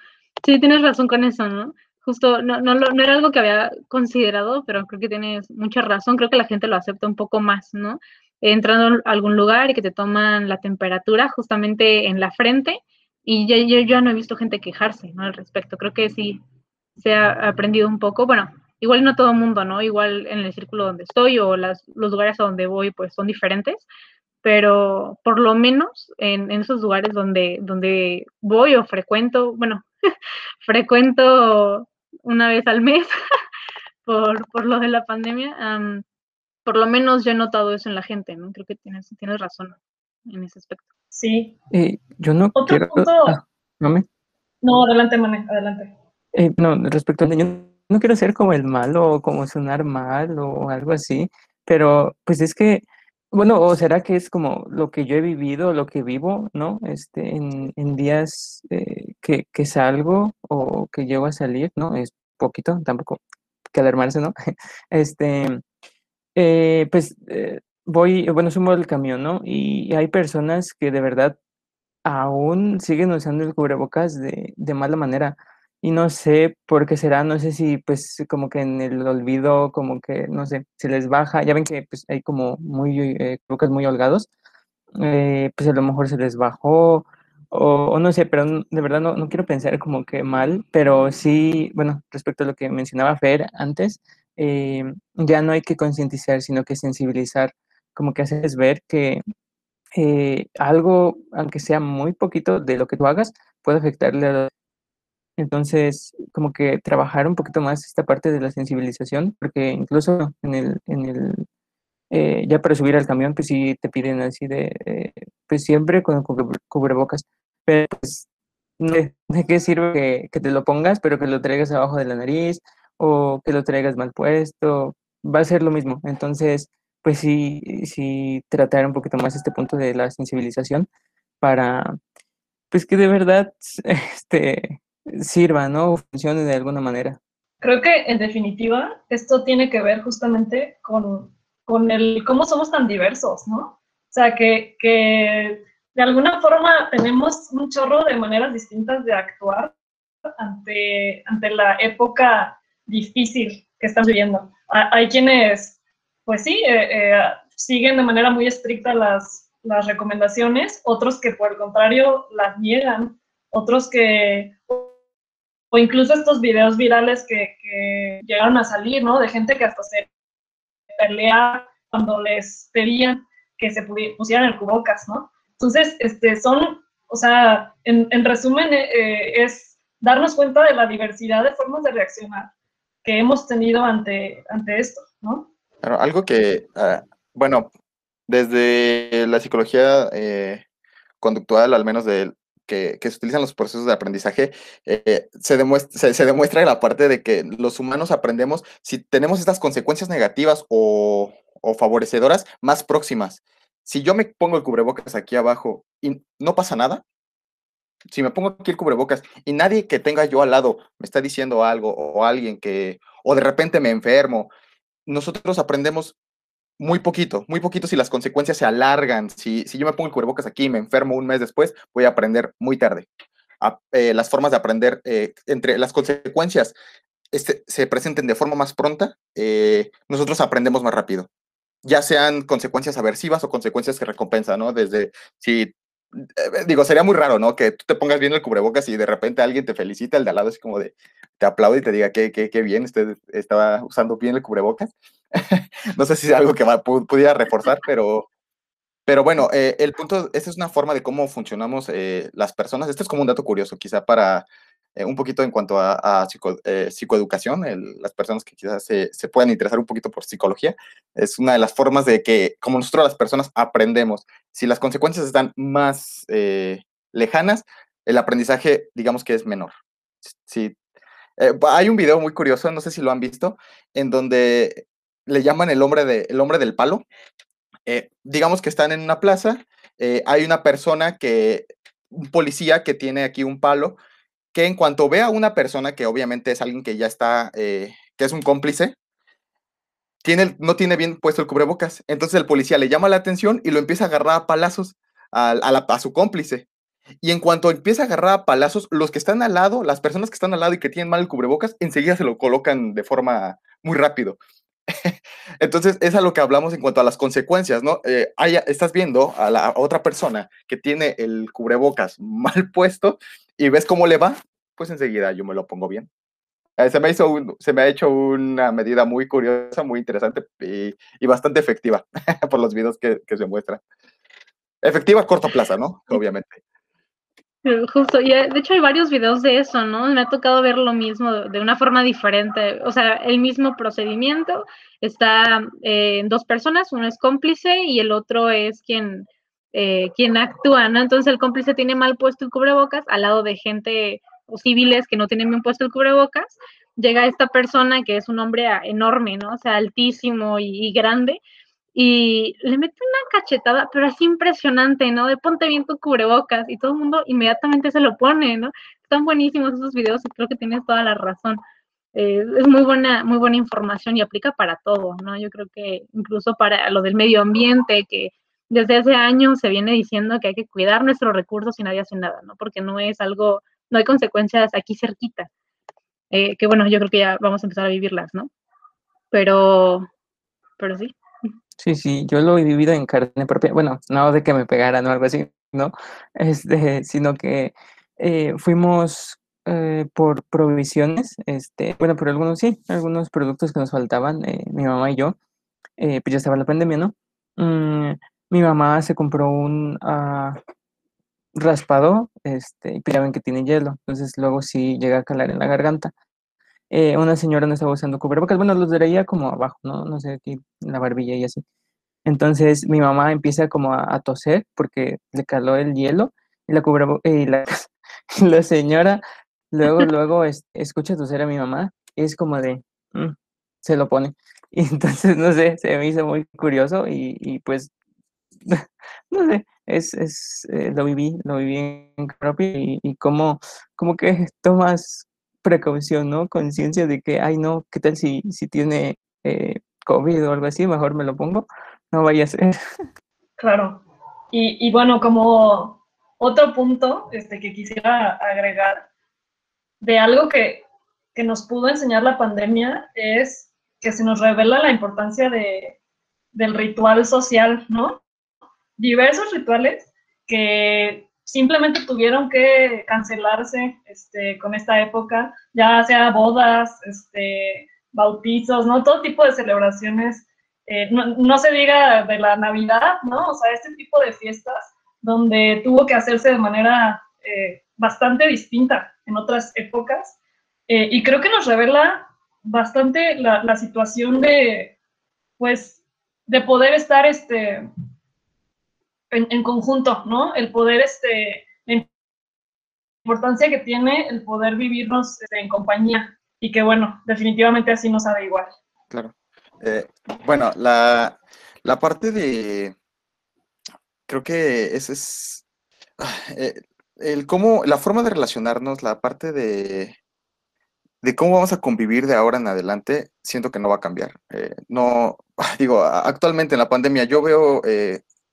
S4: sí, tienes razón con eso, ¿no? Justo, no, no, no era algo que había considerado, pero creo que tienes mucha razón, creo que la gente lo acepta un poco más, ¿no? Entrando a algún lugar y que te toman la temperatura justamente en la frente, y ya, yo ya no he visto gente quejarse ¿no? al respecto. Creo que sí se ha aprendido un poco. Bueno, igual no todo el mundo, ¿no? Igual en el círculo donde estoy o las, los lugares a donde voy, pues son diferentes, pero por lo menos en, en esos lugares donde, donde voy o frecuento, bueno, frecuento una vez al mes por, por lo de la pandemia, por lo menos yo he notado eso en la gente, ¿no? Creo que tienes, tienes razón en ese aspecto.
S2: Sí.
S5: Eh, yo no
S2: Otro
S5: quiero...
S2: punto-
S5: ah.
S2: No, adelante, Mane, adelante.
S5: Eh, no, respecto al yo no quiero ser como el malo o como sonar mal o algo así, pero pues es que, bueno, o será que es como lo que yo he vivido, lo que vivo, ¿no? Este, en, días eh, que, que salgo o que llego a salir, ¿no? Es poquito, tampoco que alarmarse, ¿no? Este, eh, pues eh, voy, bueno, sumo el camión, ¿no? Y hay personas que de verdad aún siguen usando el cubrebocas de, de mala manera. Y no sé por qué será, no sé si pues como que en el olvido, como que, no sé, se les baja, ya ven que pues hay como muy, eh, cubrebocas muy holgados, eh, pues a lo mejor se les bajó, o, o no sé, pero de verdad no, no quiero pensar como que mal, pero sí, bueno, respecto a lo que mencionaba Fer antes, eh, ya no hay que concientizar, sino que sensibilizar, como que haces ver que eh, algo, aunque sea muy poquito de lo que tú hagas, puede afectarle a los entonces, como que trabajar un poquito más esta parte de la sensibilización, porque incluso en el, en el eh, ya para subir al camión, pues sí te piden así de, eh, pues siempre con cubre- cubrebocas, pero pues, ¿de qué sirve que, que te lo pongas, pero que lo traigas abajo de la nariz o que lo traigas mal puesto? Va a ser lo mismo. Entonces, pues sí, sí tratar un poquito más este punto de la sensibilización para, pues que de verdad, este, sirva, ¿no? O funcione de alguna manera.
S2: Creo que en definitiva esto tiene que ver justamente con, con el cómo somos tan diversos, ¿no? O sea, que, que de alguna forma tenemos un chorro de maneras distintas de actuar ante, ante la época difícil que estamos viviendo. Ha- Hay quienes, pues sí, eh, eh, siguen de manera muy estricta las, las recomendaciones, otros que por el contrario las niegan, otros que, o incluso estos videos virales que, que llegaron a salir, ¿no? De gente que hasta se pelea cuando les pedían que se pusieran el cubocas, ¿no? Entonces, este, son, o sea, en, en resumen, eh, eh, es darnos cuenta de la diversidad de formas de reaccionar que hemos tenido ante, ante esto, ¿no?
S3: Claro, algo que, ah, bueno, desde la psicología eh, conductual, al menos de que, se utilizan los procesos de aprendizaje, eh, se, demuestra, se, se demuestra la parte de que los humanos aprendemos si tenemos estas consecuencias negativas o, o favorecedoras más próximas. Si yo me pongo el cubrebocas aquí abajo y no pasa nada, si me pongo aquí el cubrebocas y nadie que tenga yo al lado me está diciendo algo o alguien que, o de repente me enfermo, nosotros aprendemos muy poquito, muy poquito si las consecuencias se alargan. Si, si yo me pongo el cubrebocas aquí y me enfermo un mes después, voy a aprender muy tarde. Eh, las formas de aprender, eh, entre las consecuencias este, se presenten de forma más pronta, eh, nosotros aprendemos más rápido. Ya sean consecuencias aversivas o consecuencias que recompensan, ¿no? Desde si digo, sería muy raro, ¿no? Que tú te pongas bien el cubrebocas y de repente alguien te felicita, el de al lado es como de, te aplaude y te diga que qué, qué bien, usted estaba usando bien el cubrebocas. no sé si es algo que va, pu- pudiera reforzar, pero, pero bueno, eh, el punto, esta es una forma de cómo funcionamos eh, las personas. Esto es como un dato curioso, quizá para eh, un poquito en cuanto a, a psico- eh, psicoeducación, las personas que quizás se, se puedan interesar un poquito por psicología, es una de las formas de que, como nosotros las personas aprendemos, si las consecuencias están más eh, lejanas, el aprendizaje, digamos que es menor. Pa- hay un video muy curioso, no sé si lo han visto, en donde le llaman el hombre, de, el hombre del palo. Digamos que están en una plaza, hay una persona que, un policía que tiene aquí un palo, que en cuanto ve a una persona que obviamente es alguien que ya está, eh, que es un cómplice, tiene, no tiene bien puesto el cubrebocas. Entonces el policía le llama la atención y lo empieza a agarrar a palazos al- a, la- a su cómplice. Y en cuanto empieza a agarrar a palazos, los que están al lado, las personas que están al lado y que tienen mal el cubrebocas, enseguida se lo colocan de forma muy rápido. Entonces, es a lo que hablamos en cuanto a las consecuencias, ¿no? Eh, estás viendo a la otra persona que tiene el cubrebocas mal puesto y ves cómo le va, pues enseguida yo me lo pongo bien. Eh, se, me hizo se me ha hecho una medida muy curiosa, muy interesante y, bastante efectiva por los videos que, que se muestran. Efectiva a corto plazo, ¿no? Obviamente.
S4: Justo, y eh, de hecho hay varios videos de eso, ¿no? Me ha tocado ver lo mismo de una forma diferente, o sea, el mismo procedimiento, está en eh, dos personas, uno es cómplice y el otro es quien, eh, quien actúa, ¿no? Entonces el cómplice tiene mal puesto el cubrebocas al lado de gente o civiles que no tienen bien puesto el cubrebocas, llega esta persona que es un hombre enorme, ¿no? O sea, altísimo y grande, y le mete una cachetada, pero así impresionante, ¿no? De ponte bien tu cubrebocas y todo el mundo inmediatamente se lo pone, ¿no? Están buenísimos esos videos y creo que tienes toda la razón. Eh, es muy buena, muy buena información y aplica para todo, ¿no? Yo creo que incluso para lo del medio ambiente, que desde hace años se viene diciendo que hay que cuidar nuestros recursos y nadie hace nada, ¿no? Porque no es algo, no hay consecuencias aquí cerquita. Eh, que bueno, yo creo que ya vamos a empezar a vivirlas, ¿no? Pero, pero sí.
S5: Sí, sí, yo lo he vivido en carne propia. Bueno, no de que me pegaran o algo así, ¿no? Este, sino que eh, fuimos eh, por provisiones, este, bueno, por algunos sí, algunos productos que nos faltaban, mi mamá y yo, pues ya estaba la pandemia, ¿no? Mm, mi mamá se compró un ah, raspado, este, y pues ven que tiene hielo, entonces luego sí llega a calar en la garganta. Eh, una señora no estaba usando cubrebocas, bueno, los traía como abajo, ¿no? No sé, aquí en la barbilla y así. Entonces mi mamá empieza como a, toser porque le caló el hielo y la y la, la señora luego, luego escucha toser a mi mamá y es como de, mm", se lo pone. Y entonces, no sé, se me hizo muy curioso y, pues, no sé, es, es eh, lo viví, lo viví en propio y, y como, como que tomas precaución, ¿no? Conciencia de que, ay, no, ¿qué tal si, si tiene eh, COVID o algo así? Mejor me lo pongo, no vaya a ser.
S2: Claro. Y, bueno, como otro punto este, que quisiera agregar de algo que, que nos pudo enseñar la pandemia es que se nos revela la importancia de, del ritual social, ¿no? Diversos rituales que simplemente tuvieron que cancelarse este, con esta época, ya sea bodas, este, bautizos, ¿no? Todo tipo de celebraciones, eh, no, se diga de la Navidad, ¿no? O sea, este tipo de fiestas donde tuvo que hacerse de manera eh, bastante distinta en otras épocas. Eh, y creo que nos revela bastante la, la situación de, pues, de poder estar, este, en, conjunto, ¿no? El poder, este, la importancia que tiene el poder vivirnos este, en compañía y que, bueno, definitivamente así nos sabe igual.
S3: Claro. Eh, bueno, la, la, parte de, creo que ese es, ah, eh, el cómo, la forma de relacionarnos, la parte de, de cómo vamos a convivir de ahora en adelante, siento que no va a cambiar. Eh, no, digo, actualmente en la pandemia yo veo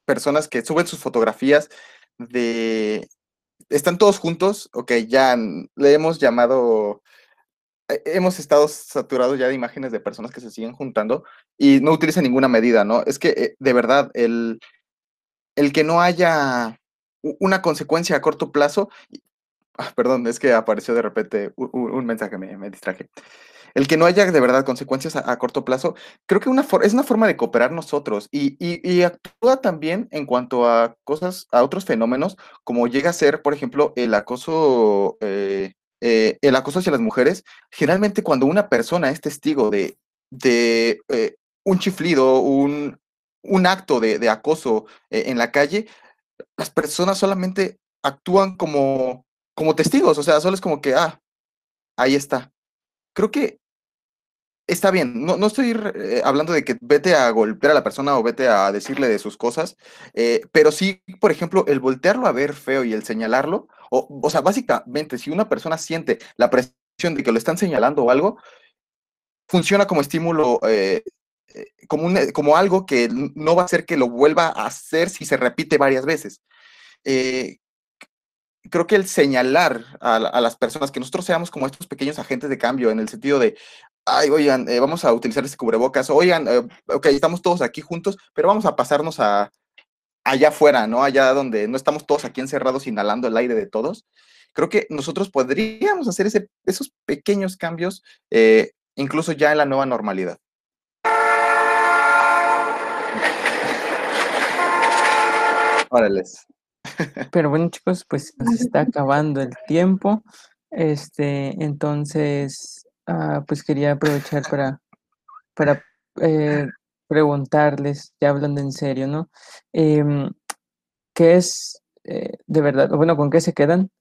S3: personas que suben sus fotografías de... Están todos juntos, ok, ya le hemos llamado eh, hemos estado saturados ya de imágenes de personas que se siguen juntando y no utilizan ninguna medida, ¿no? Es que eh, de verdad, el, el que no haya una consecuencia a corto plazo, ah, perdón, es que apareció de repente un, mensaje, me, me distraje el que no haya de verdad consecuencias a, corto plazo, creo que una es una forma de cooperar nosotros y, actúa también en cuanto a cosas, a otros fenómenos, como llega a ser, por ejemplo, el acoso, eh, eh, el acoso hacia las mujeres. Generalmente cuando una persona es testigo de, de eh, un chiflido, un, acto de, acoso en la calle, las personas solamente actúan como, como testigos, o sea, solo es como que, ah, ahí está creo que está bien, no, no estoy eh, hablando de que vete a golpear a la persona o vete a decirle de sus cosas, eh, pero sí, por ejemplo, el voltearlo a ver feo y el señalarlo, o, o sea, básicamente, si una persona siente la presión de que lo están señalando o algo, funciona como estímulo, eh, como, un, como algo que no va a hacer que lo vuelva a hacer si se repite varias veces creo que el señalar a, las personas que nosotros seamos como estos pequeños agentes de cambio en el sentido de, ay, oigan, eh, vamos a utilizar este cubrebocas, oigan, eh, ok, estamos todos aquí juntos, pero vamos a pasarnos a allá afuera, ¿no? Allá donde no estamos todos aquí encerrados inhalando el aire de todos. Creo que nosotros podríamos hacer ese, esos pequeños cambios, eh, incluso ya en la nueva normalidad. Órales.
S5: Pero bueno, chicos, pues nos está acabando el tiempo. Este, entonces, ah, pues quería aprovechar para, para eh, preguntarles, ya hablando en serio, ¿no? Em, ¿Qué es eh, de verdad, bueno, con qué se quedan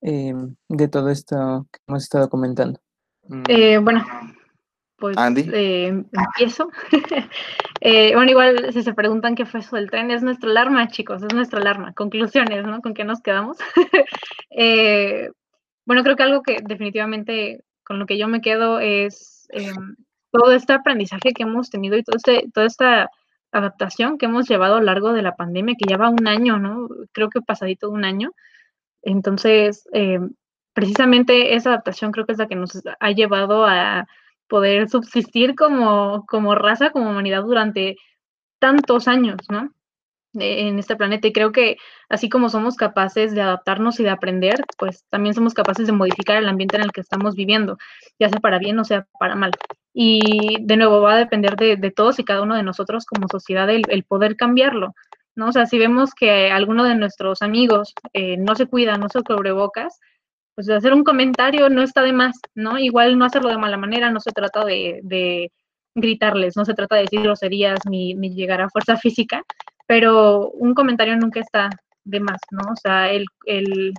S5: em, de todo esto que hemos estado comentando?
S4: Eh, bueno, pues
S3: Andy.
S4: eh, empiezo. Eh, bueno, igual si se preguntan qué fue eso del tren, es nuestra alarma, chicos, es nuestra alarma. Conclusiones, ¿no? ¿Con qué nos quedamos? Eh, bueno, creo que algo que definitivamente con lo que yo me quedo es em, todo este aprendizaje que hemos tenido y todo este, toda esta adaptación que hemos llevado a lo largo de la pandemia, que lleva un año, ¿no? Creo que pasadito un año. Entonces, em, precisamente esa adaptación creo que es la que nos ha llevado a poder subsistir como, como raza, como humanidad durante tantos años, ¿no? E- En este planeta. Y creo que así como somos capaces de adaptarnos y de aprender, pues también somos capaces de modificar el ambiente en el que estamos viviendo, ya sea para bien o sea para mal. Y de nuevo va a depender de, de todos y cada uno de nosotros como sociedad el, poder cambiarlo. ¿no? O sea, si vemos que alguno de nuestros amigos eh, no se cuida, no se cubrebocas, pues hacer un comentario no está de más, ¿no? Igual no hacerlo de mala manera, no se trata de, gritarles, no se trata de decir groserías ni, ni, llegar a fuerza física, pero un comentario nunca está de más, ¿no? O sea, el, el,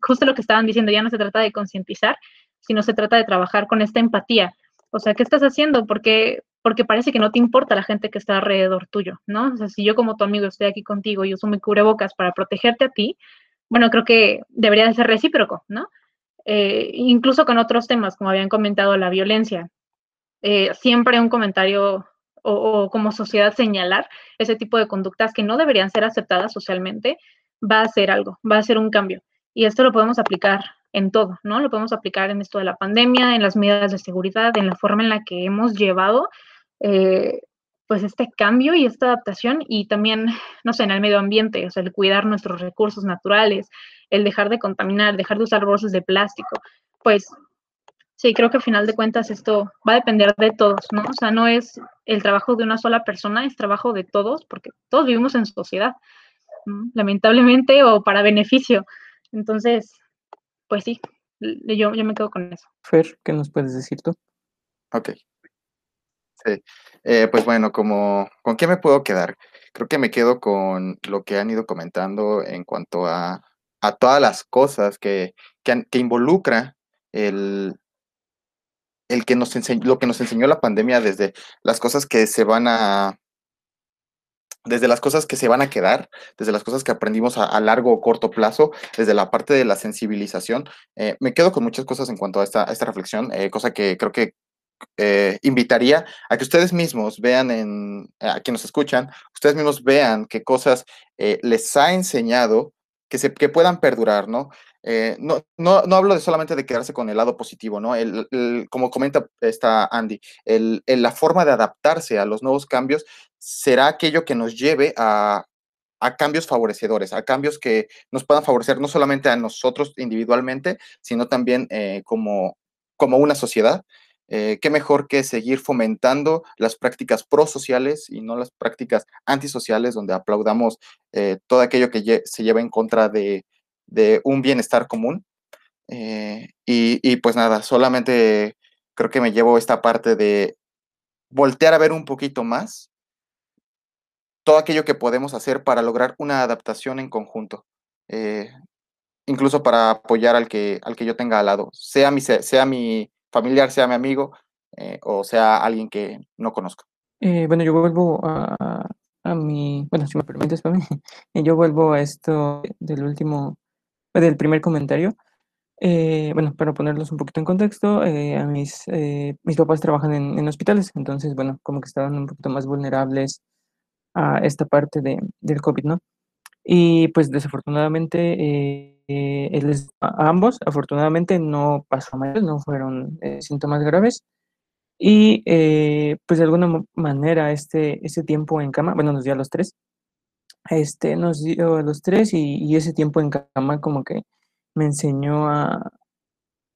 S4: justo lo que estaban diciendo, ya no se trata de concientizar, sino se trata de trabajar con esta empatía. O sea, ¿qué estás haciendo? Porque, porque parece que no te importa la gente que está alrededor tuyo, ¿no? O sea, si yo como tu amigo estoy aquí contigo y uso mi cubrebocas para protegerte a ti, bueno, creo que debería de ser recíproco, ¿no? Eh, incluso con otros temas, como habían comentado, la violencia. Eh, siempre un comentario o, o, como sociedad señalar ese tipo de conductas que no deberían ser aceptadas socialmente, va a hacer algo, va a hacer un cambio. Y esto lo podemos aplicar en todo, ¿no? Lo podemos aplicar en esto de la pandemia, en las medidas de seguridad, en la forma en la que hemos llevado eh, pues este cambio y esta adaptación y también, no sé, en el medio ambiente, o sea, el cuidar nuestros recursos naturales, el dejar de contaminar, dejar de usar bolsas de plástico, pues sí, creo que al final de cuentas esto va a depender de todos, ¿no? O sea, no es el trabajo de una sola persona, es trabajo de todos, porque todos vivimos en sociedad, ¿no? lamentablemente o para beneficio. Entonces, pues sí, yo, yo me quedo con eso.
S5: Fer, ¿qué nos puedes decir tú?
S3: Ok. Sí. Eh, pues bueno, como, ¿con qué me puedo quedar? Creo que me quedo con lo que han ido comentando en cuanto a, a todas las cosas que, que, que involucra el, el que nos enseñó, lo que nos enseñó la pandemia desde las cosas que se van a, desde las cosas que se van a quedar, desde las cosas que aprendimos a, largo o corto plazo, desde la parte de la sensibilización. Eh, me quedo con muchas cosas en cuanto a esta, esta reflexión, eh, cosa que creo que eh, invitaría a que ustedes mismos vean en, a quienes escuchan, ustedes mismos vean qué cosas eh, les ha enseñado que, se, que puedan perdurar, ¿no? Eh, no, no, no, hablo de solamente de quedarse con el lado positivo, ¿no? El, como comenta esta Andy, el, la forma de adaptarse a los nuevos cambios será aquello que nos lleve a, a cambios favorecedores, a cambios que nos puedan favorecer no solamente a nosotros individualmente, sino también como, como una sociedad. Eh, qué mejor que seguir fomentando las prácticas prosociales y no las prácticas antisociales, donde aplaudamos eh, todo aquello que se lleva en contra de, un bienestar común. Eh, y, y, pues nada, solamente creo que me llevo esta parte de voltear a ver un poquito más todo aquello que podemos hacer para lograr una adaptación en conjunto. Incluso para apoyar al que, al que yo tenga al lado, sea mi, sea mi familiar, sea mi amigo eh, o sea alguien que no conozco.
S5: Eh, bueno, yo vuelvo a, a, mi, bueno, si me permites, para mí, yo vuelvo a esto del último, del primer comentario. Eh, bueno, para ponerlos un poquito en contexto, eh, a mis, eh, mis papás trabajan en, en, hospitales, entonces, bueno, como que estaban un poquito más vulnerables a esta parte de, del COVID, ¿no? Y pues desafortunadamente a ambos, afortunadamente no pasó mal, no fueron síntomas graves, Y eh, pues de alguna manera este, ese tiempo en cama, bueno, nos dio a los tres, este, nos dio a los tres y, ese tiempo en cama como que me enseñó a,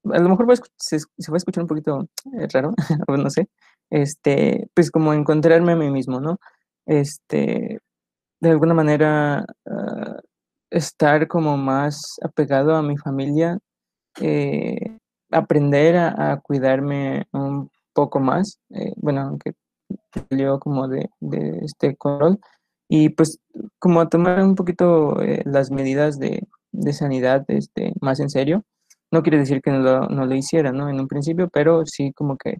S5: a lo mejor se, se, va a escuchar un poquito eh, raro, o no sé, este, pues como encontrarme a mí mismo, ¿no? Este, de alguna manera ah, estar como más apegado a mi familia, eh, aprender a, cuidarme un poco más, eh, bueno, aunque salió como de, de, este control, y pues como tomar un poquito eh, las medidas de, de, sanidad este, más en serio. No quiere decir que no lo, no lo hiciera, ¿no? En un principio, pero sí como que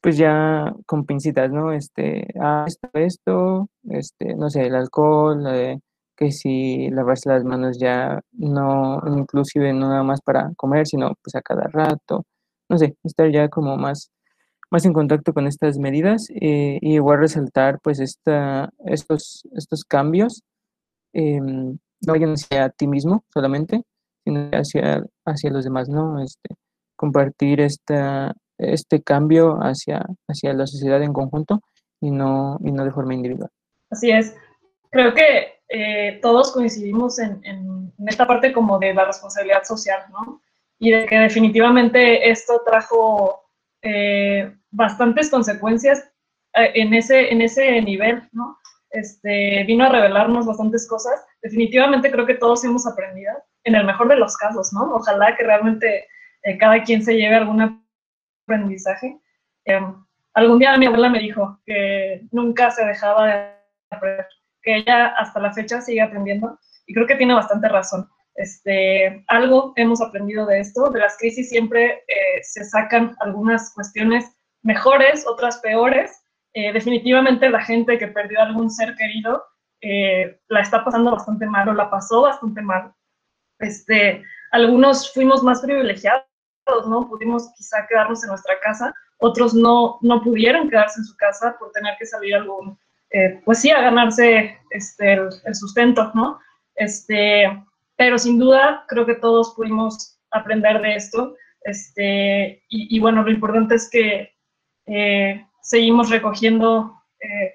S5: pues ya con pincitas, ¿no? Este, ah, esto, esto, este, no sé, el alcohol, eh, que si lavarse las manos ya no, inclusive no nada más para comer, sino pues a cada rato, no sé, estar ya como más, más en contacto con estas medidas eh, y igual resaltar pues esta, estos, estos cambios, em, no vayan hacia ti mismo solamente, sino hacia, hacia los demás, ¿no? Este, compartir esta, este cambio hacia, hacia la sociedad en conjunto y no, y no de forma individual.
S2: Así es. Creo que eh, todos coincidimos en, esta parte como de la responsabilidad social, ¿no? Y de que definitivamente esto trajo eh, bastantes consecuencias eh, en, ese, en ese nivel, ¿no? Este, vino a revelarnos bastantes cosas. Definitivamente creo que todos hemos aprendido, en el mejor de los casos, ¿no? Ojalá que realmente cada quien se lleve alguna aprendizaje. Em, algún día mi abuela me dijo que nunca se dejaba de aprender, que ella hasta la fecha sigue aprendiendo y creo que tiene bastante razón. Este, algo hemos aprendido de esto, de las crisis siempre eh, se sacan algunas cuestiones mejores, otras peores. Eh, definitivamente la gente que perdió algún ser querido eh, la está pasando bastante mal o la pasó bastante mal. Este, algunos fuimos más privilegiados ¿no? Pudimos quizá quedarnos en nuestra casa, otros no, no pudieron quedarse en su casa por tener que salir algún, eh, pues sí, a ganarse este, el, sustento, ¿no? Este, pero sin duda creo que todos pudimos aprender de esto, este, y, bueno, lo importante es que eh, seguimos recogiendo eh,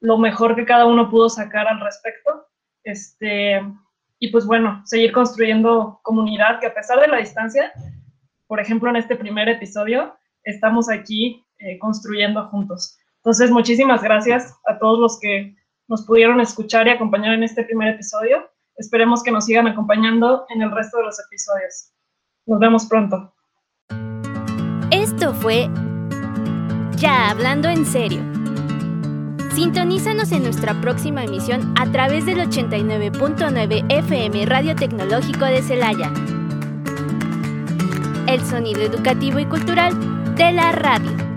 S2: lo mejor que cada uno pudo sacar al respecto, este, y pues bueno, seguir construyendo comunidad que a pesar de la distancia, por ejemplo, en este primer episodio, estamos aquí eh, construyendo juntos. Entonces, muchísimas gracias a todos los que nos pudieron escuchar y acompañar en este primer episodio. Esperemos que nos sigan acompañando en el resto de los episodios. Nos vemos pronto.
S1: Esto fue Ya Hablando en Serio. Sintonízanos en nuestra próxima emisión a través del 89.9 FM Radio Tecnológico de Celaya el sonido educativo y cultural de la radio.